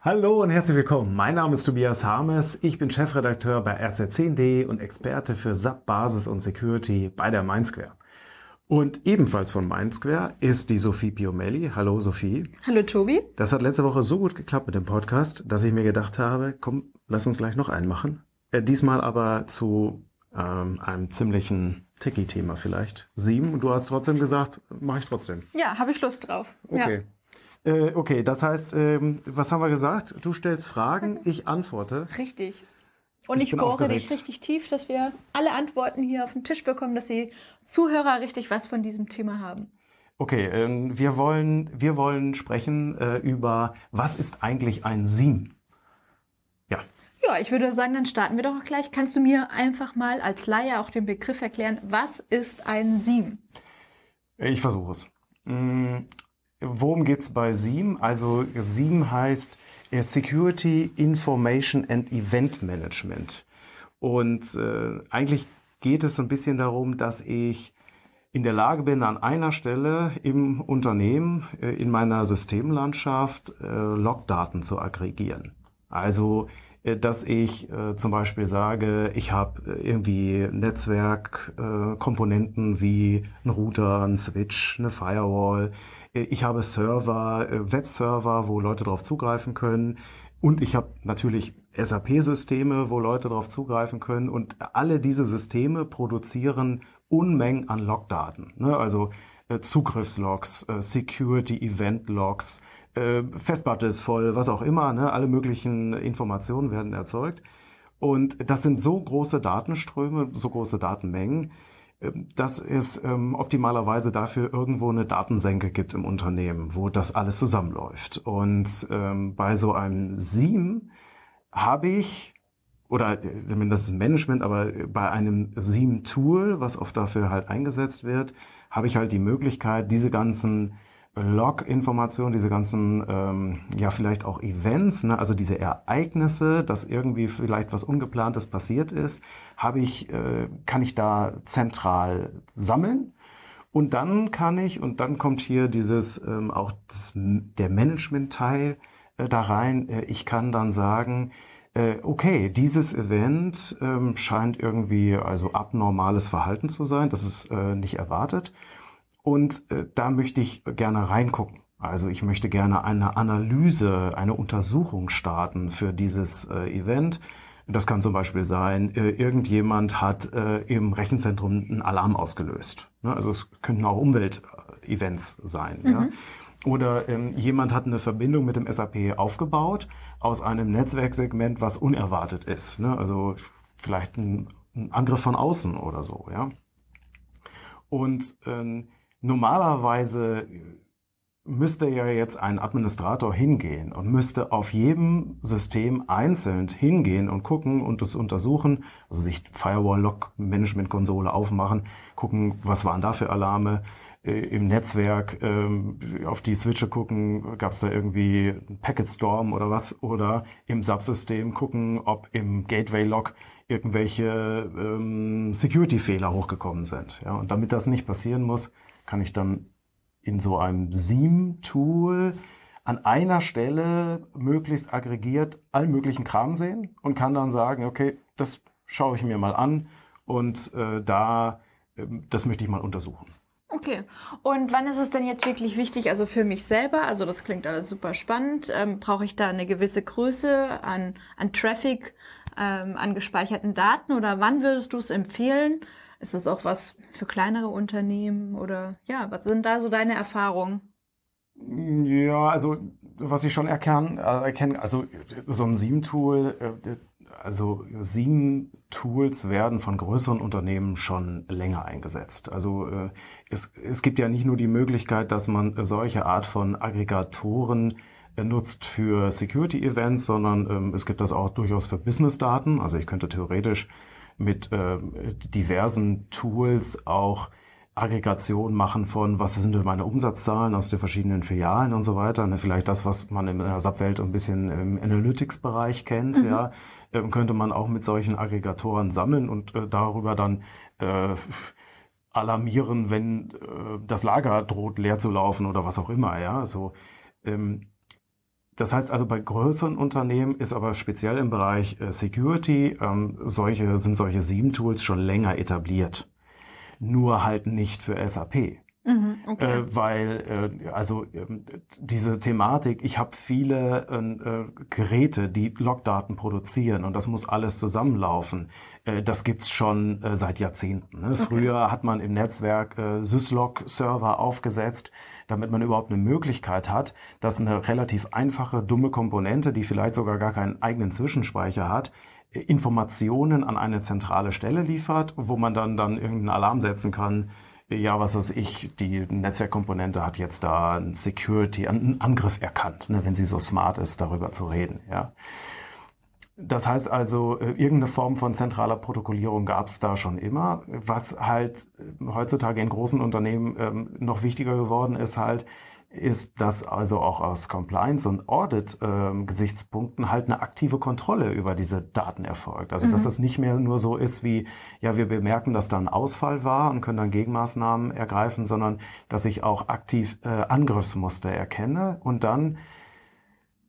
Hallo und herzlich willkommen. Mein Name ist Tobias Harmes. Ich bin Chefredakteur bei RZ10D und Experte für SAP Basis und Security bei der Mindsquare. Und ebenfalls von Mindsquare ist die Sophie Piomelli. Hallo Sophie. Hallo Tobi. Das hat letzte Woche so gut geklappt mit dem Podcast, dass ich mir gedacht habe, komm, lass uns gleich noch einen machen. Äh, diesmal aber zu ähm, einem ziemlichen Techie-Thema vielleicht. Sieben. Und du hast trotzdem gesagt, mache ich trotzdem. Ja, habe ich Lust drauf. Okay. Ja. Äh, okay, das heißt, ähm, was haben wir gesagt? Du stellst Fragen, ich antworte. Richtig. Und ich, ich bohre aufgeregt. dich richtig tief, dass wir alle Antworten hier auf den Tisch bekommen, dass die Zuhörer richtig was von diesem Thema haben. Okay, ähm, wir wollen, wir wollen sprechen äh, über, was ist eigentlich ein SIEM? Ja. Ja, ich würde sagen, dann starten wir doch auch gleich. Kannst du mir einfach mal als Laie auch den Begriff erklären, was ist ein SIEM? Ich versuche es. Worum geht's bei SIEM? Also SIEM heißt Security Information and Event Management. Und äh, eigentlich geht es ein bisschen darum, dass ich in der Lage bin, an einer Stelle im Unternehmen, äh, in meiner Systemlandschaft, äh, Logdaten zu aggregieren. Also, äh, dass ich äh, zum Beispiel sage, ich habe äh, irgendwie Netzwerkkomponenten wie ein Router, ein Switch, eine Firewall, ich habe Server, äh, Webserver, wo Leute darauf zugreifen können. Und ich habe natürlich SAP-Systeme, wo Leute darauf zugreifen können. Und alle diese Systeme produzieren Unmengen an Logdaten. Ne? Also äh, Zugriffslogs, äh, Security-Event-Logs, äh, Festplatte ist voll, was auch immer. Ne? Alle möglichen Informationen werden erzeugt. Und das sind so große Datenströme, so große Datenmengen, dass es ähm, optimalerweise dafür irgendwo eine Datensenke gibt im Unternehmen, wo das alles zusammenläuft. Und ähm, bei so einem SIEM habe ich, oder das ist Management, aber bei einem SIEM-Tool, was oft dafür halt eingesetzt wird, habe ich halt die Möglichkeit, diese ganzen Log-Informationen, diese ganzen, ähm, ja vielleicht auch Events, ne, also diese Ereignisse, dass irgendwie vielleicht was Ungeplantes passiert ist, habe ich, äh, kann ich da zentral sammeln. Und dann kann ich, und dann kommt hier dieses ähm, auch das, der Management-Teil äh, da rein. Äh, ich kann dann sagen, äh, okay, dieses Event ähm, scheint irgendwie also abnormales Verhalten zu sein. Das ist äh, nicht erwartet. Und äh, da möchte ich gerne reingucken. Also ich möchte gerne eine Analyse, eine Untersuchung starten für dieses äh, Event. Das kann zum Beispiel sein, äh, irgendjemand hat äh, im Rechenzentrum einen Alarm ausgelöst. Ne? Also es könnten auch Umweltevents sein. Mhm. Ja? Oder ähm, jemand hat eine Verbindung mit dem SAP aufgebaut aus einem Netzwerksegment, was unerwartet ist. Ne? Also vielleicht ein, ein Angriff von außen oder so. Ja? Und ähm, Normalerweise müsste ja jetzt ein Administrator hingehen und müsste auf jedem System einzeln hingehen und gucken und das untersuchen, also sich Firewall-Log-Management-Konsole aufmachen, gucken, was waren da für Alarme, äh, im Netzwerk ähm, auf die Switche gucken, gab es da irgendwie einen Packet Storm oder was, oder im Subsystem gucken, ob im Gateway-Log irgendwelche ähm, Security-Fehler hochgekommen sind. Ja, und damit das nicht passieren muss, kann ich dann in so einem Seam-Tool an einer Stelle möglichst aggregiert allen möglichen Kram sehen und kann dann sagen, okay, das schaue ich mir mal an und äh, da, äh, das möchte ich mal untersuchen. Okay. Und wann ist es denn jetzt wirklich wichtig, also für mich selber, also das klingt alles super spannend, ähm, brauche ich da eine gewisse Größe an, an Traffic, ähm, an gespeicherten Daten oder wann würdest du es empfehlen, ist das auch was für kleinere Unternehmen oder ja, was sind da so deine Erfahrungen? Ja, also was ich schon äh, erkennen also so ein Seam-Tool, äh, also Seam-Tools werden von größeren Unternehmen schon länger eingesetzt. Also äh, es, es gibt ja nicht nur die Möglichkeit, dass man solche Art von Aggregatoren nutzt für Security-Events, sondern ähm, es gibt das auch durchaus für Business-Daten. Also ich könnte theoretisch mit äh, diversen Tools auch Aggregation machen von, was sind denn meine Umsatzzahlen aus den verschiedenen Filialen und so weiter. Ne, vielleicht das, was man in der SAP-Welt ein bisschen im Analytics-Bereich kennt, mhm. ja, äh, könnte man auch mit solchen Aggregatoren sammeln und äh, darüber dann äh, alarmieren, wenn äh, das Lager droht leer zu laufen oder was auch immer, ja. So, ähm, das heißt also, bei größeren Unternehmen ist aber speziell im Bereich äh, Security ähm, solche, sind solche SIEM-Tools schon länger etabliert. Nur halt nicht für SAP. Mhm, okay. äh, weil äh, also äh, diese Thematik, ich habe viele äh, Geräte, die Logdaten produzieren und das muss alles zusammenlaufen. Äh, das gibt's schon äh, seit Jahrzehnten. Ne? Okay. Früher hat man im Netzwerk äh, Syslog-Server aufgesetzt, damit man überhaupt eine Möglichkeit hat, dass eine relativ einfache, dumme Komponente, die vielleicht sogar gar keinen eigenen Zwischenspeicher hat, Informationen an eine zentrale Stelle liefert, wo man dann, dann irgendeinen Alarm setzen kann, ja, was weiß ich, die Netzwerkkomponente hat jetzt da einen Security, einen Angriff erkannt, ne, wenn sie so smart ist, darüber zu reden. Ja. Das heißt also, äh, irgendeine Form von zentraler Protokollierung gab es da schon immer. Was halt äh, heutzutage in großen Unternehmen ähm, noch wichtiger geworden ist, halt, ist, dass also auch aus Compliance- und Audit-Gesichtspunkten ähm, halt eine aktive Kontrolle über diese Daten erfolgt. Also mhm. dass das nicht mehr nur so ist wie, ja, wir bemerken, dass da ein Ausfall war und können dann Gegenmaßnahmen ergreifen, sondern dass ich auch aktiv äh, Angriffsmuster erkenne und dann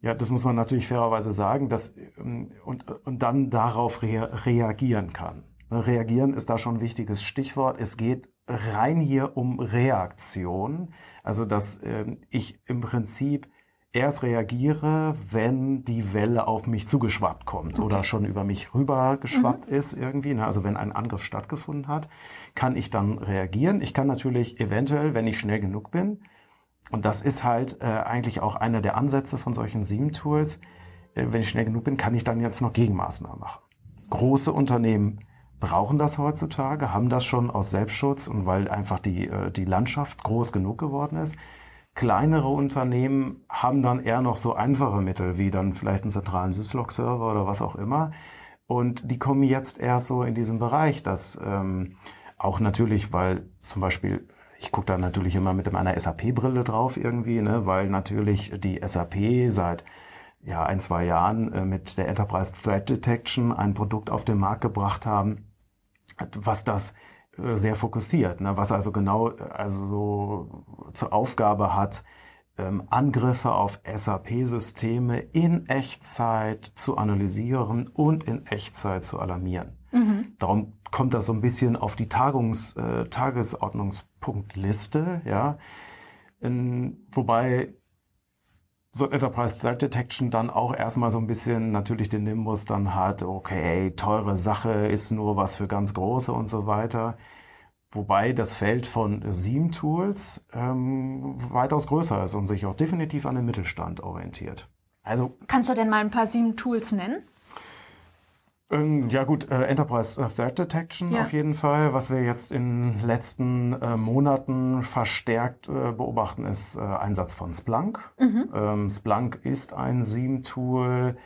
ja, das muss man natürlich fairerweise sagen, dass, ähm, und, und dann darauf rea reagieren kann. Reagieren ist da schon ein wichtiges Stichwort. Es geht rein hier um Reaktion. Also, dass äh, ich im Prinzip erst reagiere, wenn die Welle auf mich zugeschwappt kommt okay. oder schon über mich rüber geschwappt mhm. ist irgendwie. Ne? Also wenn ein Angriff stattgefunden hat, kann ich dann reagieren. Ich kann natürlich eventuell, wenn ich schnell genug bin, und das ist halt äh, eigentlich auch einer der Ansätze von solchen SIEM-Tools, äh, wenn ich schnell genug bin, kann ich dann jetzt noch Gegenmaßnahmen machen. Große Unternehmen brauchen das heutzutage, haben das schon aus Selbstschutz und weil einfach die, äh, die Landschaft groß genug geworden ist. Kleinere Unternehmen haben dann eher noch so einfache Mittel, wie dann vielleicht einen zentralen Syslog-Server oder was auch immer. Und die kommen jetzt erst so in diesem Bereich, dass ähm, auch natürlich, weil zum Beispiel, ich gucke da natürlich immer mit einer SAP-Brille drauf irgendwie, ne, weil natürlich die SAP seit ja, ein, zwei Jahren äh, mit der Enterprise Threat Detection ein Produkt auf den Markt gebracht haben, was das äh, sehr fokussiert, ne? was also genau äh, also zur Aufgabe hat, ähm, Angriffe auf SAP-Systeme in Echtzeit zu analysieren und in Echtzeit zu alarmieren. Mhm. Darum kommt das so ein bisschen auf die Tagungs, äh, Tagesordnungspunktliste, ja. In, wobei so Enterprise Threat Detection dann auch erstmal so ein bisschen natürlich den Nimbus dann hat, okay, teure Sache ist nur was für ganz große und so weiter. Wobei das Feld von SIEM-Tools ähm, weitaus größer ist und sich auch definitiv an den Mittelstand orientiert. Also Kannst du denn mal ein paar SIEM-Tools nennen? Ähm, ja gut, äh, Enterprise äh, Threat Detection ja. auf jeden Fall. Was wir jetzt in den letzten äh, Monaten verstärkt äh, beobachten, ist äh, Einsatz von Splunk. Mhm. Ähm, Splunk ist ein SIEM-Tool,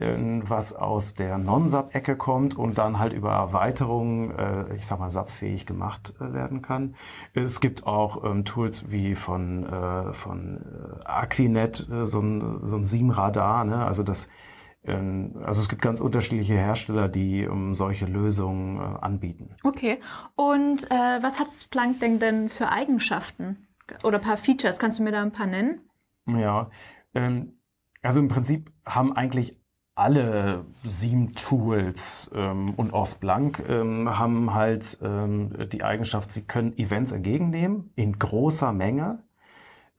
was aus der Non-SAP-Ecke kommt und dann halt über Erweiterungen, äh, ich sag mal, SAP-fähig gemacht werden kann. Es gibt auch ähm, Tools wie von, von Aquinet, so ein, so ein SIEM-Radar, ne? also das ähm, also es gibt ganz unterschiedliche Hersteller, die um, ähm, solche Lösungen äh, anbieten. Okay. Und äh, was hat Splunk denn, denn für Eigenschaften oder ein paar Features? Kannst du mir da ein paar nennen? Ja, ähm, also im Prinzip haben eigentlich alle SIEM-Tools ähm, und auch Splunk ähm, haben halt ähm, die Eigenschaft, sie können Events entgegennehmen in großer Menge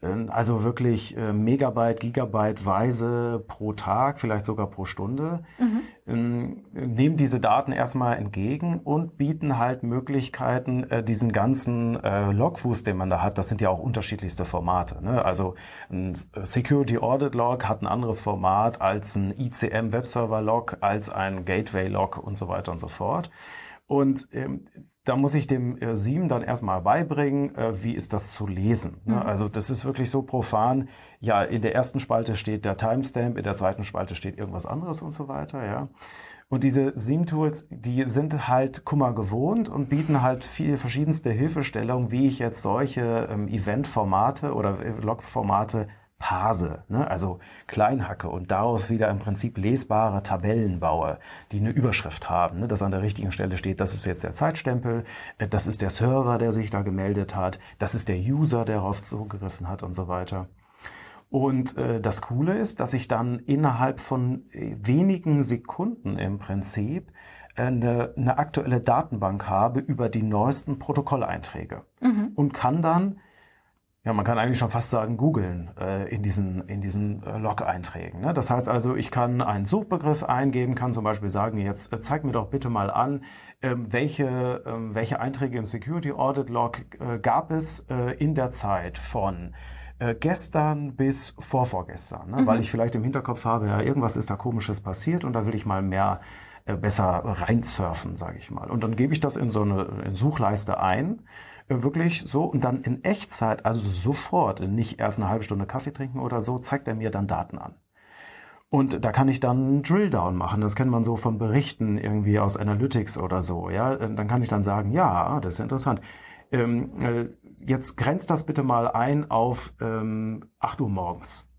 also wirklich äh, Megabyte, Gigabyte weise pro Tag, vielleicht sogar pro Stunde, mhm. Ähm, nehmen diese Daten erstmal entgegen und bieten halt Möglichkeiten, äh, diesen ganzen äh, Logfuß, den man da hat, das sind ja auch unterschiedlichste Formate. Ne? Also ein Security Audit Log hat ein anderes Format als ein ICM Webserver Log, als ein Gateway Log und so weiter und so fort. Und ähm, da muss ich dem äh, Sieben dann erstmal beibringen, äh, wie ist das zu lesen. Ne? Mhm. Also das ist wirklich so profan. Ja, in der ersten Spalte steht der Timestamp, in der zweiten Spalte steht irgendwas anderes und so weiter, ja. Und diese Seam-Tools, die sind halt Kummer gewohnt und bieten halt viele verschiedenste Hilfestellungen, wie ich jetzt solche ähm, Event-Formate oder äh, Log-Formate parse, ne? also klein hacke und daraus wieder im Prinzip lesbare Tabellen baue, die eine Überschrift haben, ne? dass an der richtigen Stelle steht, das ist jetzt der Zeitstempel, äh, das ist der Server, der sich da gemeldet hat, das ist der User, der darauf zugegriffen hat und so weiter. Und äh, das Coole ist, dass ich dann innerhalb von äh, wenigen Sekunden im Prinzip eine, eine aktuelle Datenbank habe über die neuesten Protokolleinträge mhm. und kann dann ja, man kann eigentlich schon fast sagen, googeln äh, in diesen, in diesen äh, Log-Einträgen. Ne? Das heißt also, ich kann einen Suchbegriff eingeben, kann zum Beispiel sagen, jetzt äh, zeig mir doch bitte mal an, ähm, welche, ähm, welche Einträge im Security Audit Log äh, gab es äh, in der Zeit von äh, gestern bis vorvorgestern. Ne? Mhm. Weil ich vielleicht im Hinterkopf habe, ja, irgendwas ist da komisches passiert und da will ich mal mehr äh, besser reinsurfen, sage ich mal. Und dann gebe ich das in so eine in Suchleiste ein wirklich so und dann in Echtzeit, also sofort, nicht erst eine halbe Stunde Kaffee trinken oder so, zeigt er mir dann Daten an. Und da kann ich dann einen Drilldown machen. Das kennt man so von Berichten irgendwie aus Analytics oder so. Ja, dann kann ich dann sagen, ja, das ist interessant. Ähm, äh, jetzt grenzt das bitte mal ein auf ähm, 8 Uhr morgens.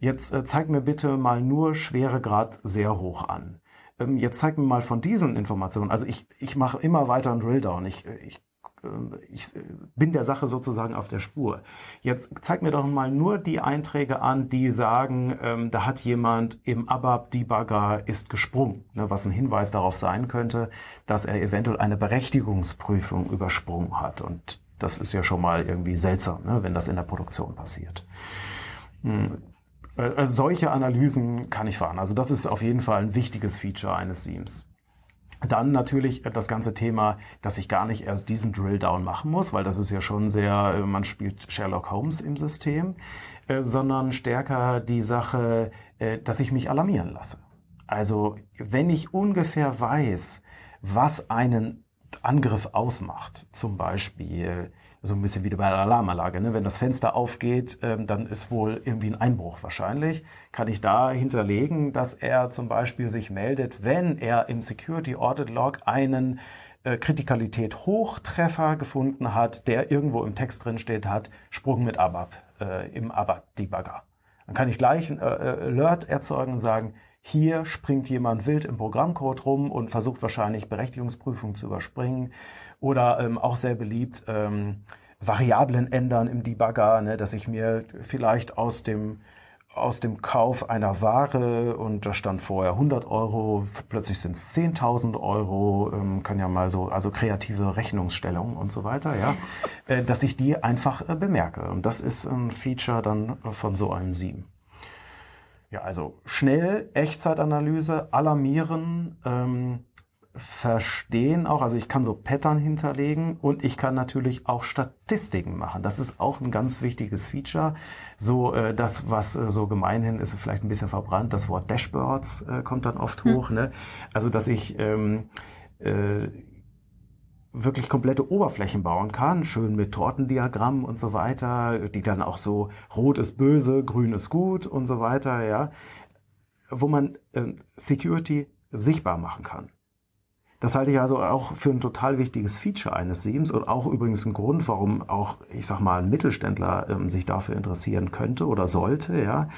Jetzt äh, zeig mir bitte mal nur Schweregrad sehr hoch an. Ähm, jetzt zeig mir mal von diesen Informationen. Also ich, ich mache immer weiter einen Drilldown. Ich, ich ich äh, bin der Sache sozusagen auf der Spur. Jetzt zeig mir doch mal nur die Einträge an, die sagen, ähm, da hat jemand im ABAP-Debugger ist gesprungen, ne, was ein Hinweis darauf sein könnte, dass er eventuell eine Berechtigungsprüfung übersprungen hat. Und das ist ja schon mal irgendwie seltsam, ne, wenn das in der Produktion passiert. Hm. Also solche Analysen kann ich fahren. Also das ist auf jeden Fall ein wichtiges Feature eines Seams. Dann natürlich das ganze Thema, dass ich gar nicht erst diesen Drill-Down machen muss, weil das ist ja schon sehr, äh, man spielt Sherlock Holmes im System, äh, sondern stärker die Sache, äh, dass ich mich alarmieren lasse. Also wenn ich ungefähr weiß, was einen Angriff ausmacht, zum Beispiel so ein bisschen wie bei der Alarmanlage. Ne? Wenn das Fenster aufgeht, ähm, dann ist wohl irgendwie ein Einbruch wahrscheinlich. Kann ich da hinterlegen, dass er zum Beispiel sich meldet, wenn er im Security Audit Log einen äh, Kritikalität Hochtreffer gefunden hat, der irgendwo im Text drin steht hat, Sprung mit ABAP äh, im ABAP Debugger. Dann kann ich gleich ein äh, Alert erzeugen und sagen, hier springt jemand wild im Programmcode rum und versucht wahrscheinlich Berechtigungsprüfungen zu überspringen. Oder ähm, auch sehr beliebt, ähm, Variablen ändern im Debugger, ne, dass ich mir vielleicht aus dem aus dem Kauf einer Ware und da stand vorher 100 Euro, plötzlich sind es 10.000 Euro, ähm, können ja mal so, also kreative Rechnungsstellungen und so weiter, ja, äh, dass ich die einfach äh, bemerke. Und das ist ein Feature dann von so einem Sieben. Ja, also schnell Echtzeitanalyse, alarmieren, ähm, verstehen auch, also ich kann so Pattern hinterlegen und ich kann natürlich auch Statistiken machen. Das ist auch ein ganz wichtiges Feature. So äh, das, was äh, so gemeinhin ist, vielleicht ein bisschen verbrannt. Das Wort Dashboards äh, kommt dann oft hm. hoch. Ne? Also dass ich ähm, äh, wirklich komplette Oberflächen bauen kann, schön mit Tortendiagrammen und so weiter, die dann auch so rot ist böse, grün ist gut und so weiter, ja, wo man äh, Security sichtbar machen kann. Das halte ich also auch für ein total wichtiges Feature eines Seams und auch übrigens ein Grund, warum auch, ich sag mal, ein Mittelständler ähm, sich dafür interessieren könnte oder sollte, ja.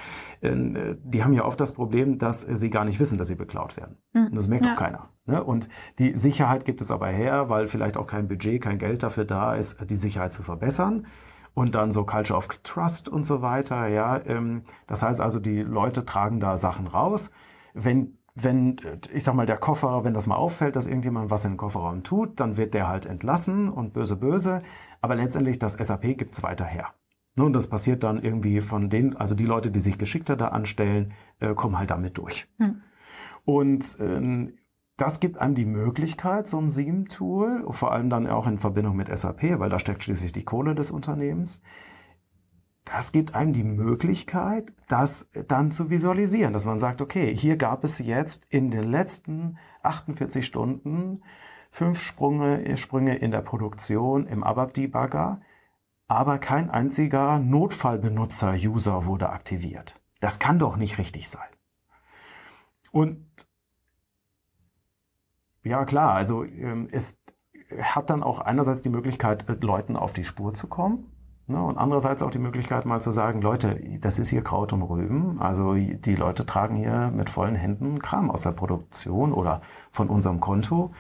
Äh, die haben ja oft das Problem, dass sie gar nicht wissen, dass sie beklaut werden. Mhm. Und das merkt ja. auch keiner. Ne? Und die Sicherheit gibt es aber her, weil vielleicht auch kein Budget, kein Geld dafür da ist, die Sicherheit zu verbessern und dann so Culture of Trust und so weiter. Ja, ähm, das heißt also, die Leute tragen da Sachen raus. Wenn wenn, ich sag mal, der Koffer, wenn das mal auffällt, dass irgendjemand was in den Kofferraum tut, dann wird der halt entlassen und böse, böse. Aber letztendlich, das SAP gibt's weiter her. Und das passiert dann irgendwie von denen, also die Leute, die sich geschickter da anstellen, äh, kommen halt damit durch. Hm. Und ähm, das gibt einem die Möglichkeit, so ein SIEM-Tool, vor allem dann auch in Verbindung mit SAP, weil da steckt schließlich die Kohle des Unternehmens, das gibt einem die Möglichkeit, das dann zu visualisieren, dass man sagt, okay, hier gab es jetzt in den letzten 48 Stunden fünf Sprünge, Sprünge in der Produktion im ABAP-Debugger, aber kein einziger Notfallbenutzer-User wurde aktiviert. Das kann doch nicht richtig sein. Und ja klar, also ähm, es hat dann auch einerseits die Möglichkeit, Leuten auf die Spur zu kommen? Und andererseits auch die Möglichkeit mal zu sagen, Leute, das ist hier Kraut und Rüben. Also die Leute tragen hier mit vollen Händen Kram aus der Produktion oder von unserem Konto.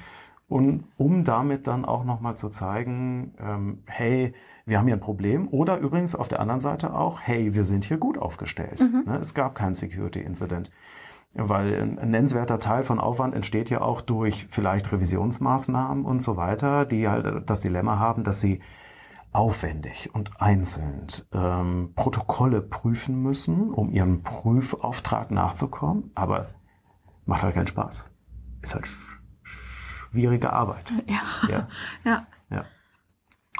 Und um damit dann auch nochmal zu zeigen, ähm, hey, wir haben hier ein Problem. Oder übrigens auf der anderen Seite auch, hey, wir sind hier gut aufgestellt. Mhm. Ne, es gab keinen Security-Incident. Weil ein nennenswerter Teil von Aufwand entsteht ja auch durch vielleicht Revisionsmaßnahmen und so weiter, die halt das Dilemma haben, dass sie aufwendig und einzeln ähm, Protokolle prüfen müssen, um ihrem Prüfauftrag nachzukommen. Aber macht halt keinen Spaß. Ist halt schwierige Arbeit. Ja. Ja. ja. ja.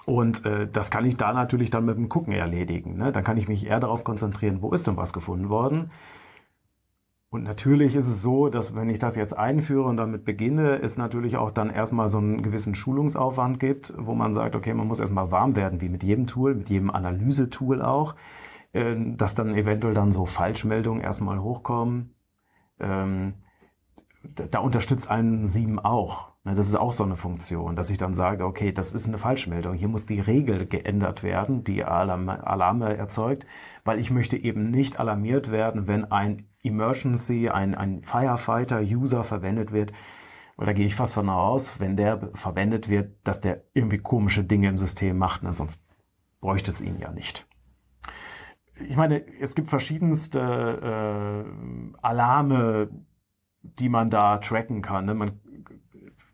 Und äh, das kann ich da natürlich dann mit dem Gucken erledigen. Ne? Dann kann ich mich eher darauf konzentrieren, wo ist denn was gefunden worden und natürlich ist es so, dass wenn ich das jetzt einführe und damit beginne, es natürlich auch dann erstmal so einen gewissen Schulungsaufwand gibt, wo man sagt, okay, man muss erstmal warm werden, wie mit jedem Tool, mit jedem Analysetool auch, äh, dass dann eventuell dann so Falschmeldungen erstmal hochkommen. Ähm, da unterstützt einen Sieben auch. Ne, das ist auch so eine Funktion, dass ich dann sage, okay, das ist eine Falschmeldung. Hier muss die Regel geändert werden, die Alarme erzeugt, weil ich möchte eben nicht alarmiert werden, wenn ein Emergency, ein, ein Firefighter-User verwendet wird. Weil da gehe ich fast von aus, wenn der verwendet wird, dass der irgendwie komische Dinge im System macht, ne? sonst bräuchte es ihn ja nicht. Ich meine, es gibt verschiedenste äh, Alarme, die man da tracken kann. Ne? Man,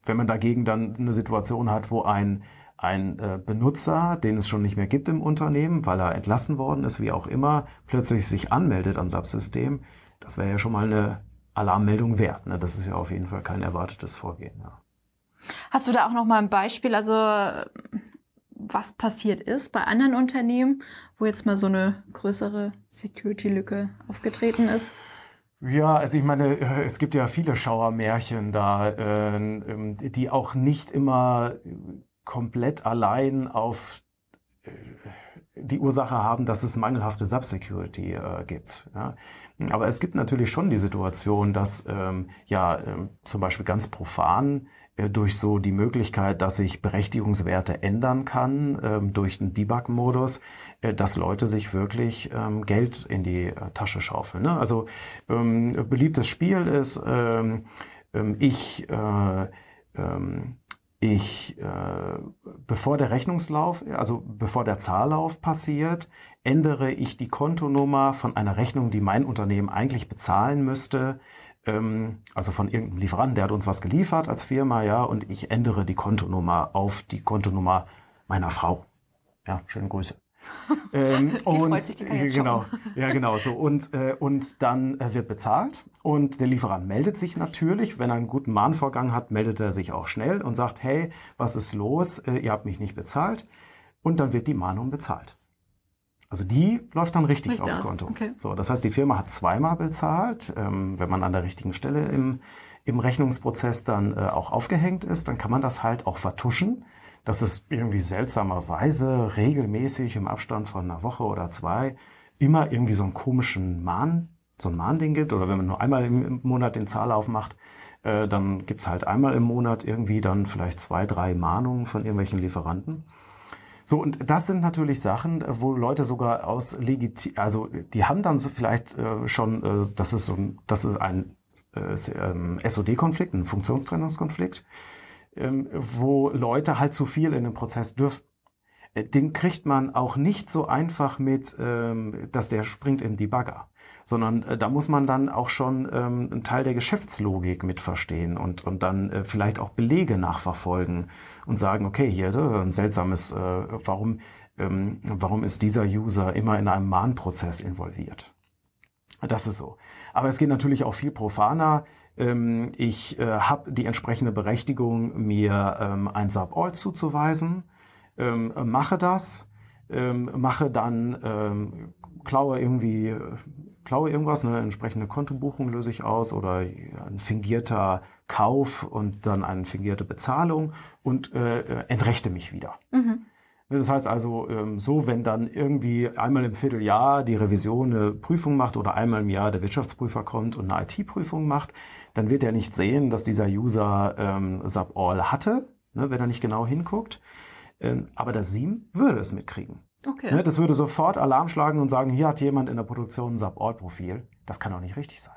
wenn man dagegen dann eine Situation hat, wo ein, ein äh, Benutzer, den es schon nicht mehr gibt im Unternehmen, weil er entlassen worden ist, wie auch immer, plötzlich sich anmeldet am Subsystem, das wäre ja schon mal eine Alarmmeldung wert. Ne? Das ist ja auf jeden Fall kein erwartetes Vorgehen. Ja. Hast du da auch noch mal ein Beispiel, also was passiert ist bei anderen Unternehmen, wo jetzt mal so eine größere Security-Lücke aufgetreten ist? Ja, also ich meine, es gibt ja viele Schauermärchen da, äh, die auch nicht immer komplett allein auf äh, die Ursache haben, dass es mangelhafte Subsecurity äh, gibt. Ja. Aber es gibt natürlich schon die Situation, dass ähm, ja ähm, zum Beispiel ganz profan äh, durch so die Möglichkeit, dass ich Berechtigungswerte ändern kann ähm, durch den Debug-Modus, äh, dass Leute sich wirklich ähm, Geld in die äh, Tasche schaufeln. Ne? Also ähm, beliebtes Spiel ist, ähm, ich ich, äh, bevor der Rechnungslauf, also bevor der Zahllauf passiert, ändere ich die Kontonummer von einer Rechnung, die mein Unternehmen eigentlich bezahlen müsste, ähm, also von irgendeinem Lieferanten, der hat uns was geliefert als Firma, ja, und ich ändere die Kontonummer auf die Kontonummer meiner Frau. Ja, schöne Grüße. ähm, die und freut sich, die kann genau, ja genau so und äh, und dann äh, wird bezahlt und der Lieferant meldet sich natürlich, wenn er einen guten Mahnvorgang hat, meldet er sich auch schnell und sagt, hey, was ist los? Äh, ihr habt mich nicht bezahlt und dann wird die Mahnung bezahlt. Also die läuft dann richtig, richtig aufs Konto. Okay. So, das heißt, die Firma hat zweimal bezahlt. Ähm, wenn man an der richtigen Stelle im, im Rechnungsprozess dann äh, auch aufgehängt ist, dann kann man das halt auch vertuschen, dass es irgendwie seltsamerweise regelmäßig im Abstand von einer Woche oder zwei immer irgendwie so einen komischen Mahn, so ein Mahnding gibt. Oder wenn man nur einmal im Monat den Zahllauf macht, äh, dann gibt's halt einmal im Monat irgendwie dann vielleicht zwei, drei Mahnungen von irgendwelchen Lieferanten. So, und das sind natürlich Sachen, wo Leute sogar aus legitim, also die haben dann so vielleicht äh, schon, äh, das ist so ein, das ist ein äh, SOD-Konflikt, ein Funktionstrennungskonflikt, ähm, wo Leute halt zu viel in dem Prozess dürfen. Äh, den kriegt man auch nicht so einfach mit, ähm, dass der springt im Debugger sondern äh, da muss man dann auch schon ähm, einen Teil der Geschäftslogik mit verstehen und, und dann äh, vielleicht auch Belege nachverfolgen und sagen, okay, hier ein seltsames, warum, ähm, warum ist dieser User immer in einem Mahnprozess involviert? Das ist so. Aber es geht natürlich auch viel profaner. Ähm, ich äh, habe die entsprechende Berechtigung, mir ähm, ein Sub-All zuzuweisen, ähm, mache das, ähm, mache dann, ähm, klaue irgendwie klaue irgendwas, eine entsprechende Kontobuchung löse ich aus oder ein fingierter Kauf und dann eine fingierte Bezahlung und äh, äh, entrechte mich wieder. Mhm. Das heißt also, ähm, so wenn dann irgendwie einmal im Vierteljahr die Revision eine Prüfung macht oder einmal im Jahr der Wirtschaftsprüfer kommt und eine IT-Prüfung macht, dann wird er nicht sehen, dass dieser User ähm, Sub-All hatte, ne, wenn er nicht genau hinguckt. Ähm, aber das SIEM würde es mitkriegen. Okay. Ne, das würde sofort Alarm schlagen und sagen, hier hat jemand in der Produktion ein Sub-All-Profil. Das kann doch nicht richtig sein.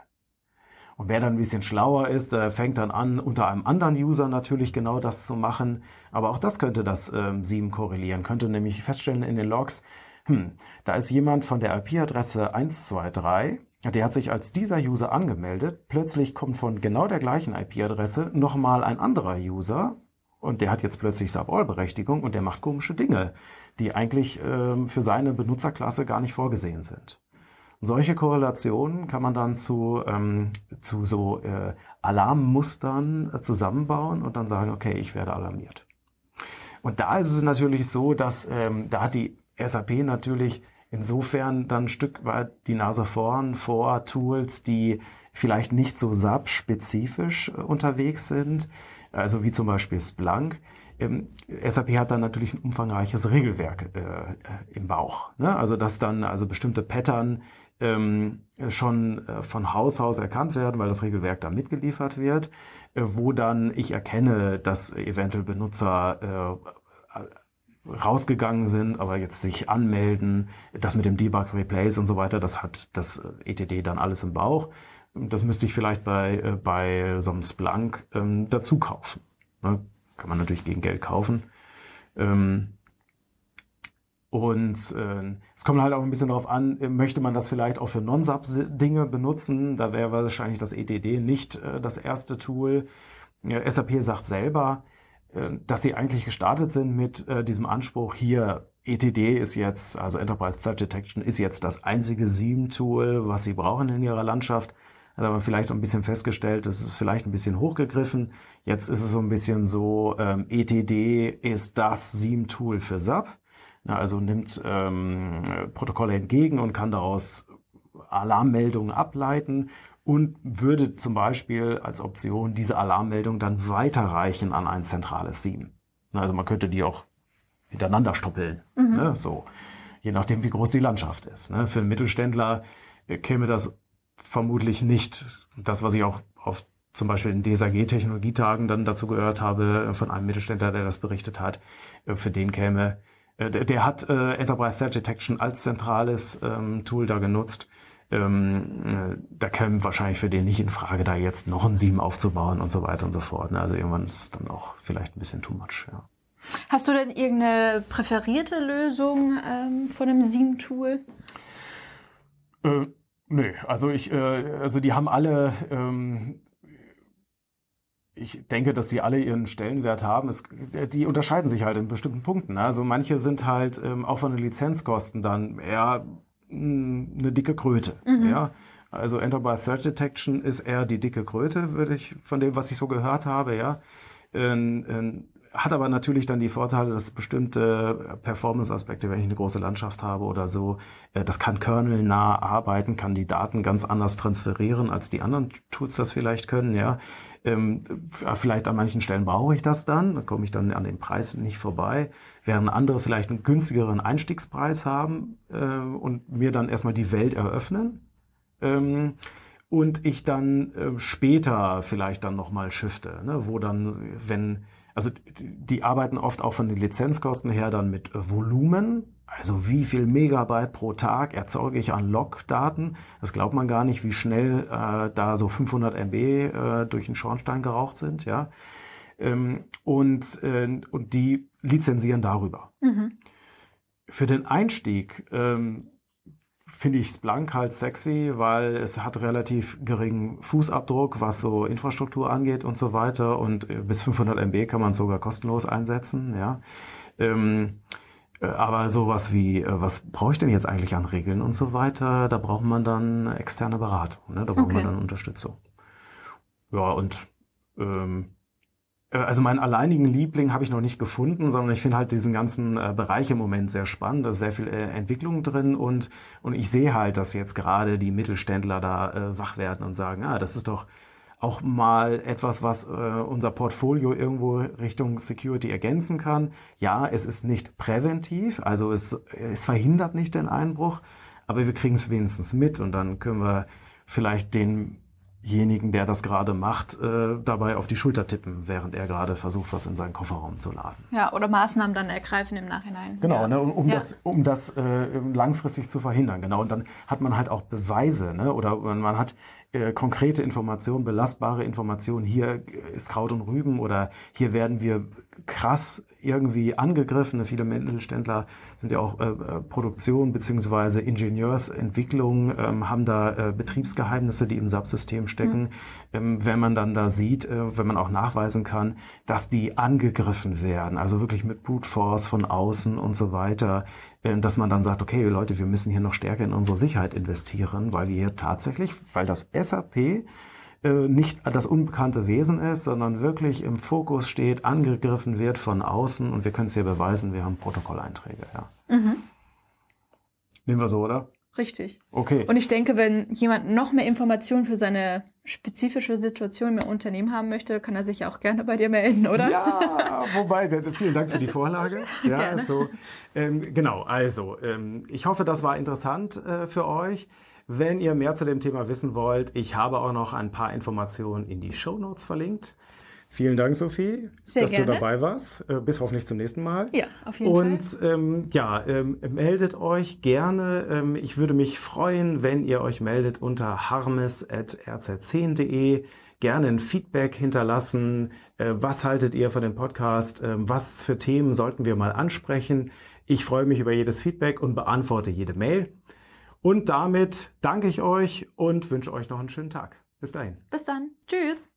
Und wer dann ein bisschen schlauer ist, der fängt dann an, unter einem anderen User natürlich genau das zu machen. Aber auch das könnte das ähm, SIEM korrelieren, könnte nämlich feststellen in den Logs, hm, da ist jemand von der IP-Adresse 123, der hat sich als dieser User angemeldet. Plötzlich kommt von genau der gleichen IP-Adresse nochmal ein anderer User und der hat jetzt plötzlich Sub-All-Berechtigung und der macht komische Dinge, die eigentlich ähm, für seine Benutzerklasse gar nicht vorgesehen sind. Solche Korrelationen kann man dann zu, ähm, zu so äh, Alarmmustern äh, zusammenbauen und dann sagen, okay, ich werde alarmiert. Und da ist es natürlich so, dass ähm, da hat die SAP natürlich insofern dann ein Stück weit die Nase vorn vor Tools, die vielleicht nicht so SAP-spezifisch äh, unterwegs sind, also wie zum Beispiel Splunk. Ähm, SAP hat dann natürlich ein umfangreiches Regelwerk äh im Bauch. Ne? Also dass dann also bestimmte Pattern ähm, schon äh, von Haus aus erkannt werden, weil das Regelwerk da mitgeliefert wird, äh, wo dann ich erkenne, dass eventuell Benutzer äh, rausgegangen sind, aber jetzt sich anmelden, das mit dem Debug Replace und so weiter, das hat das ETD dann alles im Bauch. Das müsste ich vielleicht bei, äh, bei so einem Splunk ähm, dazu kaufen. Ne? Kann man natürlich gegen Geld kaufen. Ähm, und äh, es kommt halt auch ein bisschen darauf an, äh, möchte man das vielleicht auch für Non-Sub-Dinge benutzen? Da wäre wahrscheinlich das ETD nicht äh, das erste Tool. Äh, SAP sagt selber, äh, dass sie eigentlich gestartet sind mit äh, diesem Anspruch hier, ETD ist jetzt, also Enterprise Threat Detection, ist jetzt das einzige SIEM-Tool, was sie brauchen in ihrer Landschaft. Hat aber vielleicht ein bisschen festgestellt, das ist vielleicht ein bisschen hochgegriffen. Jetzt ist es so ein bisschen so, ähm, ETD ist das SIEM-Tool für SAP. Ja, also nimmt ähm, Protokolle entgegen und kann daraus Alarmmeldungen ableiten und würde zum Beispiel als Option diese Alarmmeldung dann weiterreichen an ein zentrales SIEM. Also man könnte die auch hintereinander stoppeln, mhm. ne, so, je nachdem wie groß die Landschaft ist. Ne. Für einen Mittelständler äh, käme das vermutlich nicht, das was ich auch auf zum Beispiel in DSAG-Technologietagen dann dazu gehört habe, äh, von einem Mittelständler, der das berichtet hat, äh, für den käme der, der hat äh, Enterprise Threat Detection als zentrales ähm, Tool da genutzt. Ähm, äh, da käme wahrscheinlich für den nicht in Frage, da jetzt noch ein Sieben aufzubauen und so weiter und so fort. Ne? Also irgendwann ist es dann auch vielleicht ein bisschen too much. Ja. Hast du denn irgendeine präferierte Lösung ähm, von einem Sieben-Tool? Äh, nö, also ich, äh, also die haben alle ähm, ich denke, dass die alle ihren Stellenwert haben. Es, die unterscheiden sich halt in bestimmten Punkten. Ne? Also manche sind halt ähm, auch von den Lizenzkosten dann eher mh, hm, eine dicke Kröte. Mhm. Ja? Also Enterprise Threat Detection ist eher die dicke Kröte, würde ich von dem, was ich so gehört habe. Ja, ähm, ähm, hat aber natürlich dann die Vorteile, dass bestimmte Performance-Aspekte, wenn ich eine große Landschaft habe oder so, äh, das kann kernelnah arbeiten, kann die Daten ganz anders transferieren, als die anderen Tools das vielleicht können, ja. Ähm, vielleicht an manchen Stellen brauche ich das dann, da komme ich dann an den Preis nicht vorbei, während andere vielleicht einen günstigeren Einstiegspreis haben äh, und mir dann erstmal die Welt eröffnen. Ähm, und ich dann äh, später vielleicht dann nochmal shifte, ne, wo dann, wenn also die arbeiten oft auch von den Lizenzkosten her dann mit Volumen. Also wie viel Megabyte pro Tag erzeuge ich an Logdaten? Das glaubt man gar nicht, wie schnell äh, da so 500 MB äh, durch den Schornstein geraucht sind. Ja? Ähm, und, äh, und die lizenzieren darüber. Mhm. Für den Einstieg ähm, finde ich Splunk halt sexy, weil es hat relativ geringen Fußabdruck, was so Infrastruktur angeht und so weiter. Und äh, bis 500 MB kann man sogar kostenlos einsetzen. Ja. Ähm, äh, aber sowas wie, äh, was brauche ich denn jetzt eigentlich an Regeln und so weiter, da braucht man dann externe Beratung. Ne? Da braucht okay. man dann Unterstützung. Ja, und ähm, äh, also meinen alleinigen Liebling habe ich noch nicht gefunden, sondern ich finde halt diesen ganzen äh, Bereich im Moment sehr spannend. Da ist sehr viel äh, Entwicklung drin und, und ich sehe halt, dass jetzt gerade die Mittelständler da äh, wach werden und sagen, ah, das ist doch auch mal etwas, was äh, unser Portfolio irgendwo Richtung Security ergänzen kann. Ja, es ist nicht präventiv, also es, es verhindert nicht den Einbruch, aber wir kriegen es wenigstens mit und dann können wir vielleicht den denjenigen, der das gerade macht, äh, dabei auf die Schulter tippen, während er gerade versucht, was in seinen Kofferraum zu laden. Ja, oder Maßnahmen dann ergreifen im Nachhinein. Genau, ja. ne, um, um ja. das, um das äh, langfristig zu verhindern. Genau, und dann hat man halt auch Beweise, ne, oder man hat äh, konkrete Informationen, belastbare Informationen. Hier ist Kraut und Rüben oder hier werden wir krass irgendwie angegriffen. Viele Mittelständler sind ja auch äh, äh Produktion beziehungsweise Ingenieursentwicklung, ähm, haben da äh, Betriebsgeheimnisse, die im SAP-System stecken. Mhm. Ähm, wenn man dann da sieht, äh, wenn man auch nachweisen kann, dass die angegriffen werden, also wirklich mit Brute Force von außen und so weiter, äh, dass man dann sagt, okay Leute, wir müssen hier noch stärker in unsere Sicherheit investieren, weil wir hier tatsächlich, weil das SAP äh, nicht das unbekannte Wesen ist, sondern wirklich im Fokus steht, angegriffen wird von außen und wir können es hier beweisen, wir haben Protokolleinträge. Ja. Mhm. Nehmen wir so, oder? Richtig. Okay. Und ich denke, wenn jemand noch mehr Informationen für seine spezifische Situation im Unternehmen haben möchte, kann er sich auch gerne bei dir melden, oder? Ja, wobei, vielen Dank für die Vorlage. Ja, gerne. so. Ähm, genau, also, ähm, ich hoffe, das war interessant äh, für euch. Wenn ihr mehr zu dem Thema wissen wollt, ich habe auch noch ein paar Informationen in die Show Notes verlinkt. Vielen Dank, Sophie, Sehr dass gerne. du dabei warst. Äh, bis hoffentlich zum nächsten Mal. Ja, auf jeden Und, Fall. Und ähm, ja, ähm, meldet euch gerne. Ähm, ich würde mich freuen, wenn ihr euch meldet unter harmes.rz10.de. Gerne ein Feedback hinterlassen. Äh, was haltet ihr von dem Podcast? Äh, was für Themen sollten wir mal ansprechen? Ich freue mich über jedes Feedback und beantworte jede Mail. Und damit danke ich euch und wünsche euch noch einen schönen Tag. Bis dahin. Bis dann. Tschüss.